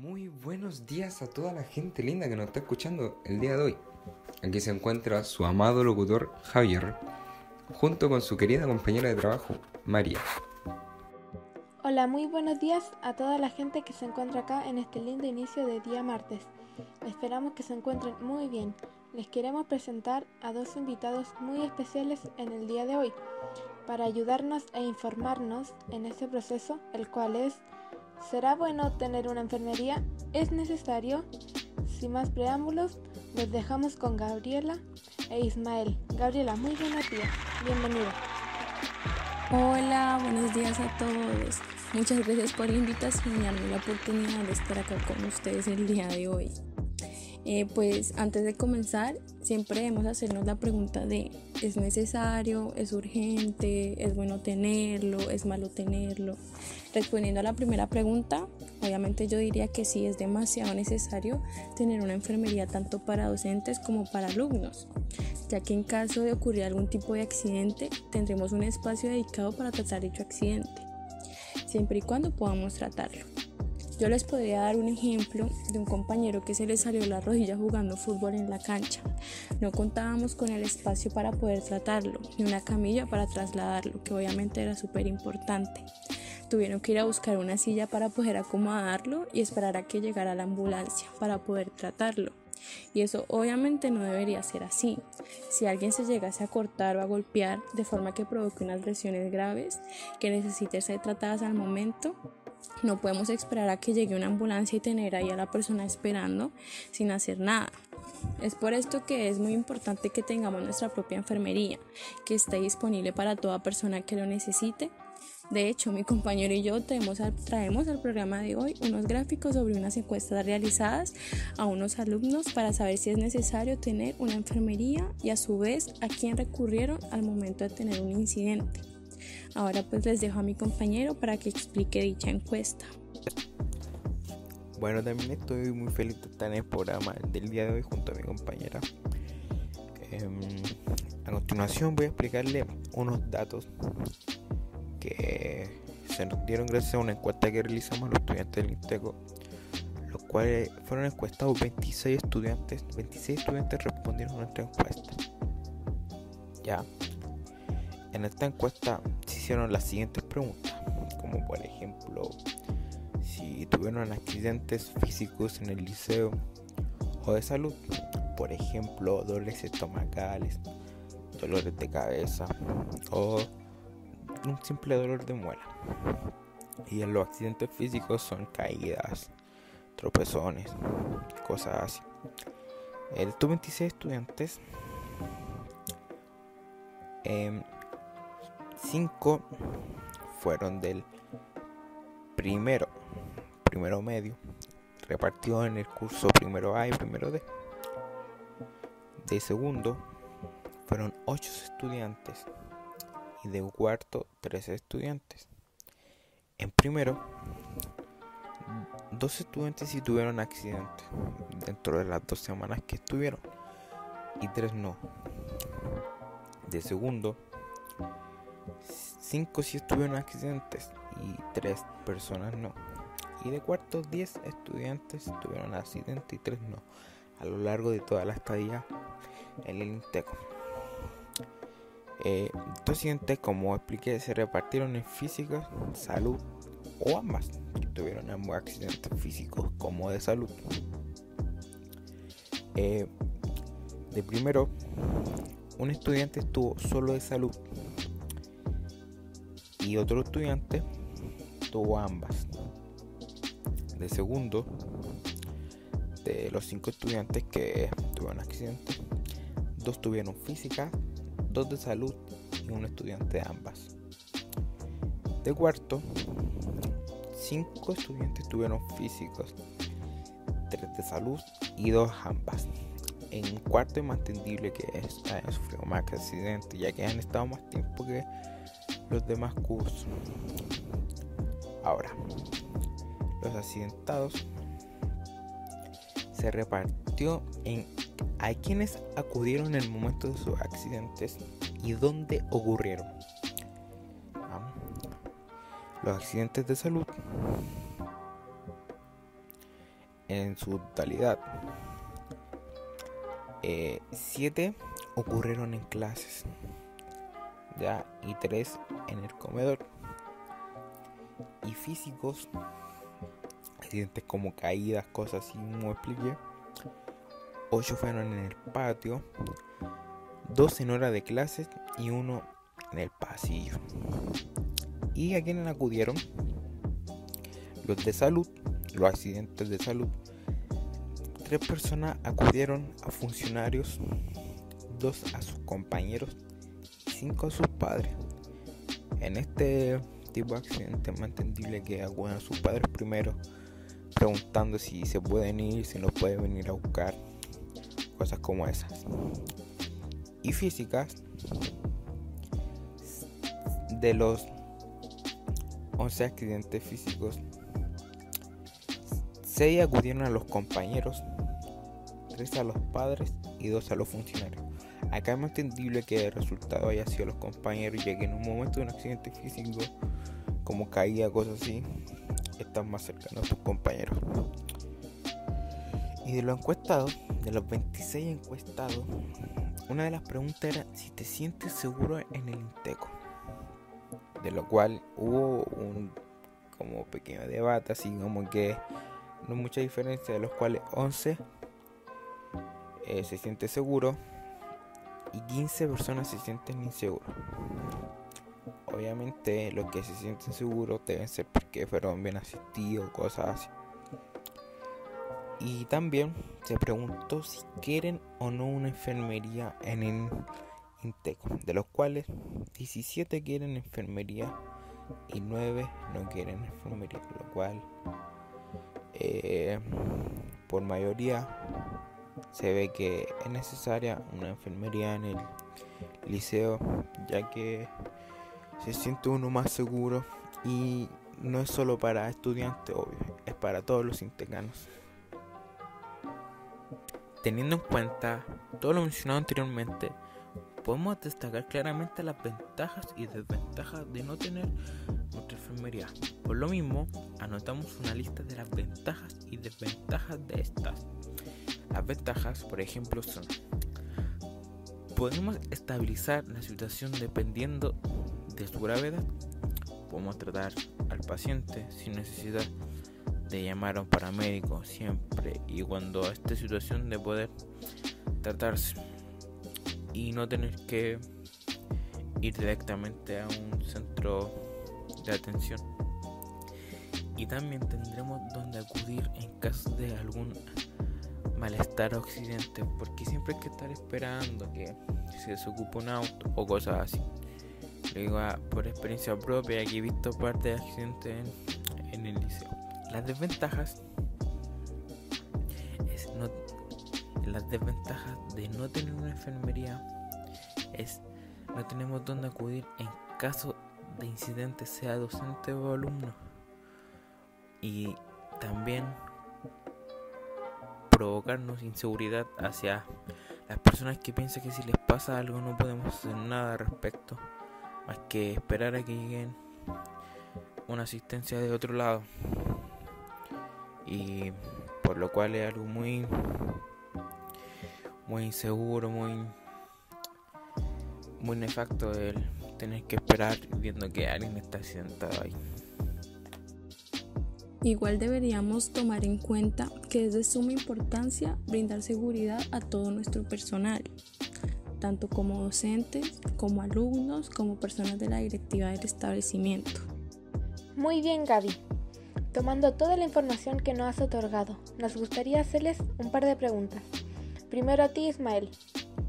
Muy buenos días a toda la gente linda que nos está escuchando el día de hoy. Aquí se encuentra su amado locutor Javier, junto con su querida compañera de trabajo, María. Hola, muy buenos días a toda la gente que se encuentra acá en este lindo inicio de día martes. Esperamos que se encuentren muy bien. Les queremos presentar a dos invitados muy especiales en el día de hoy para ayudarnos e informarnos en este proceso, el cual es ¿Será bueno tener una enfermería? ¿Es necesario? Sin más preámbulos, los dejamos con Gabriela e Ismael. Gabriela, muy buenos días. Bienvenida. Hola, buenos días a todos. Muchas gracias por la invitación y darme la oportunidad de estar acá con ustedes el día de hoy. Eh, pues antes de comenzar, siempre debemos hacernos la pregunta de ¿es necesario? ¿Es urgente? ¿Es bueno tenerlo? ¿Es malo tenerlo? Respondiendo a la primera pregunta, obviamente yo diría que sí es demasiado necesario tener una enfermería tanto para docentes como para alumnos, ya que en caso de ocurrir algún tipo de accidente tendremos un espacio dedicado para tratar dicho accidente, siempre y cuando podamos tratarlo. Yo les podría dar un ejemplo de un compañero que se le salió la rodilla jugando fútbol en la cancha. No contábamos con el espacio para poder tratarlo, ni una camilla para trasladarlo, que obviamente era súper importante. Tuvieron que ir a buscar una silla para poder acomodarlo y esperar a que llegara la ambulancia para poder tratarlo. Y eso obviamente no debería ser así. Si alguien se llegase a cortar o a golpear de forma que provoque unas lesiones graves que necesiten ser tratadas al momento, no podemos esperar a que llegue una ambulancia y tener ahí a la persona esperando sin hacer nada. Es por esto que es muy importante que tengamos nuestra propia enfermería, que esté disponible para toda persona que lo necesite. De hecho, mi compañero y yo traemos al, traemos programa de hoy unos gráficos sobre unas encuestas realizadas a unos alumnos para saber si es necesario tener una enfermería y a su vez a quién recurrieron al momento de tener un incidente. Ahora pues les dejo a mi compañero para que explique dicha encuesta. Bueno, también estoy muy feliz de estar en el programa del día de hoy junto a mi compañera. Em, a continuación voy a explicarle unos datos que se nos dieron gracias a una encuesta que realizamos los estudiantes del INTECO, los cuales fueron encuestados 26 estudiantes, 26 estudiantes respondieron a nuestra encuesta. Ya, en esta encuesta se hicieron las siguientes preguntas, como por ejemplo, si tuvieron accidentes físicos en el liceo o de salud, por ejemplo, dolores estomacales, dolores de cabeza o un simple dolor de muela. Y en los accidentes físicos son caídas, tropezones, cosas así. Estos 26 estudiantes eh, 5 fueron del primero, primero medio, repartido en el curso primero A y primero D. De segundo fueron 8 estudiantes y de cuarto 13 estudiantes. En primero, dos estudiantes sí tuvieron accidente dentro de las dos semanas que estuvieron y tres no. De segundo, 5 si estuvieron accidentes y 3 personas no. Y de cuarto 10 estudiantes tuvieron accidente y 3 no. A lo largo de toda la estadía en el INTECO. Eh, estos accidentes, como expliqué, se repartieron en física, salud o ambas. Tuvieron ambos accidentes físicos como de salud. Eh, de primero, un estudiante estuvo solo de salud y otro estudiante tuvo ambas. De segundo, de los cinco estudiantes que tuvieron accidente, dos tuvieron física, dos de salud y un estudiante de ambas. De cuarto, cinco estudiantes tuvieron físicos, tres de salud y dos ambas. En cuarto es más entendible que hayan sufrido más accidentes, ya que han estado más tiempo que los demás cursos. Ahora, los accidentados se repartió en a quienes acudieron en el momento de sus accidentes y dónde ocurrieron. Los accidentes de salud en su totalidad. Eh, siete ocurrieron en clases, ya, y tres en el comedor. Y físicos, accidentes como caídas, cosas así, como expliqué. Ocho fueron en el patio, dos en hora de clases y uno en el pasillo. ¿Y a quienes acudieron? Los de salud, los accidentes de salud. Tres personas acudieron a funcionarios, dos a sus compañeros y cinco a sus padres. En este tipo de accidente es más entendible que acudan a sus padres primero, preguntando si se pueden ir, si no pueden venir a buscar, cosas como esas. Y físicas, de los 11 accidentes físicos, 6 acudieron a los compañeros, 3 a los padres y 2 a los funcionarios. Acá es más entendible que el resultado haya sido los compañeros, ya que en un momento de un accidente físico, como caída, cosas así, están más cercanos a tus compañeros. Y de los encuestados, de los 26 encuestados, una de las preguntas era si te sientes seguro en el Inteco. De lo cual hubo un como pequeño debate, así como que no mucha diferencia, de los cuales 11 eh, se siente seguro y 15 personas se sienten inseguros. Obviamente los que se sienten seguros deben ser porque fueron bien asistidos, cosas así. Y también se preguntó si quieren o no una enfermería en el Inteco, de los cuales 17 quieren enfermería y 9 no quieren enfermería, lo cual eh, por mayoría se ve que es necesaria una enfermería en el liceo, ya que se siente uno más seguro y no es solo para estudiantes, obvio, es para todos los integranos. Teniendo en cuenta todo lo mencionado anteriormente, podemos destacar claramente las ventajas y desventajas de no tener nuestra enfermería. Por lo mismo, anotamos una lista de las ventajas y desventajas de estas. Las ventajas, por ejemplo, son podemos estabilizar la situación dependiendo de su gravedad. Podemos tratar al paciente sin necesidad de llamar a un paramédico siempre y cuando esta situación de poder tratarse y no tener que ir directamente a un centro de atención. Y también tendremos donde acudir en caso de algún malestar o accidente, porque siempre hay que estar esperando que se desocupe un auto o cosas así. Lo digo por experiencia propia, que he visto parte de accidentes en, el liceo. Las desventajas es no, las desventajas de no tener una enfermería es no tenemos dónde acudir en caso de incidente, sea docente o alumno. Y también provocarnos inseguridad hacia las personas que piensan que si les pasa algo no podemos hacer nada al respecto, más que esperar a que lleguen una asistencia de otro lado. Y por lo cual es algo muy muy inseguro, muy muy nefasto el tener que esperar viendo que alguien está sentado ahí. Igual deberíamos tomar en cuenta que es de suma importancia brindar seguridad a todo nuestro personal, tanto como docentes, como alumnos, como personas de la directiva del establecimiento. Muy bien, Gaby. Tomando toda la información que nos has otorgado, nos gustaría hacerles un par de preguntas. Primero a ti, Ismael.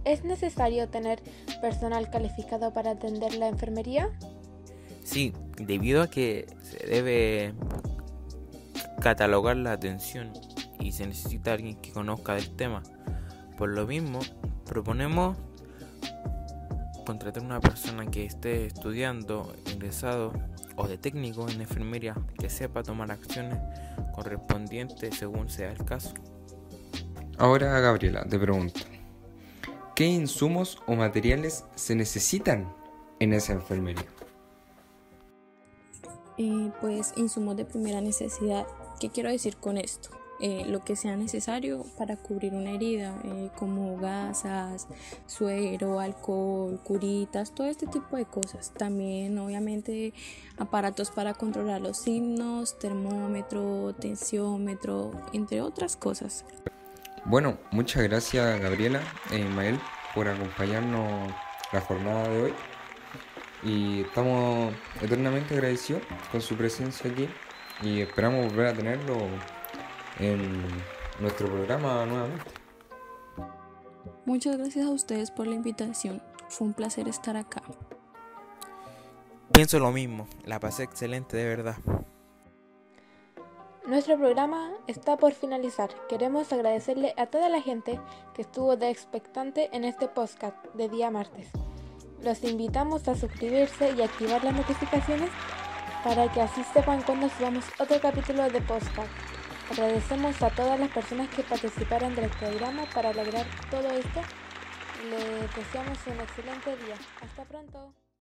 ¿Es necesario tener personal calificado para atender la enfermería? Sí, debido a que se debe catalogar la atención y se necesita alguien que conozca del tema. Por lo mismo, proponemos contratar una persona que esté estudiando, ingresado o de técnico en enfermería que sepa tomar acciones correspondientes según sea el caso. Ahora, Gabriela, te pregunto, ¿qué insumos o materiales se necesitan en esa enfermería? Eh, pues insumos de primera necesidad. ¿Qué quiero decir con esto? eh, lo que sea necesario para cubrir una herida, eh, como gasas, suero, alcohol, curitas, todo este tipo de cosas. También obviamente aparatos para controlar los signos, termómetro, tensiómetro, entre otras cosas. Bueno, muchas gracias Gabriela e Ismael por acompañarnos la jornada de hoy y estamos eternamente agradecidos con su presencia aquí y esperamos volver a tenerlo en nuestro programa nuevamente. Muchas gracias a ustedes por la invitación. Fue un placer estar acá. Pienso lo mismo, la pasé excelente de verdad. Nuestro programa está por finalizar. Queremos agradecerle a toda la gente que estuvo de expectante en este podcast de día martes. Los invitamos a suscribirse y activar las notificaciones para que así sepan cuando subamos otro capítulo de podcast. Agradecemos a todas las personas que participaron del programa para lograr todo esto. Les deseamos un excelente día. Hasta pronto.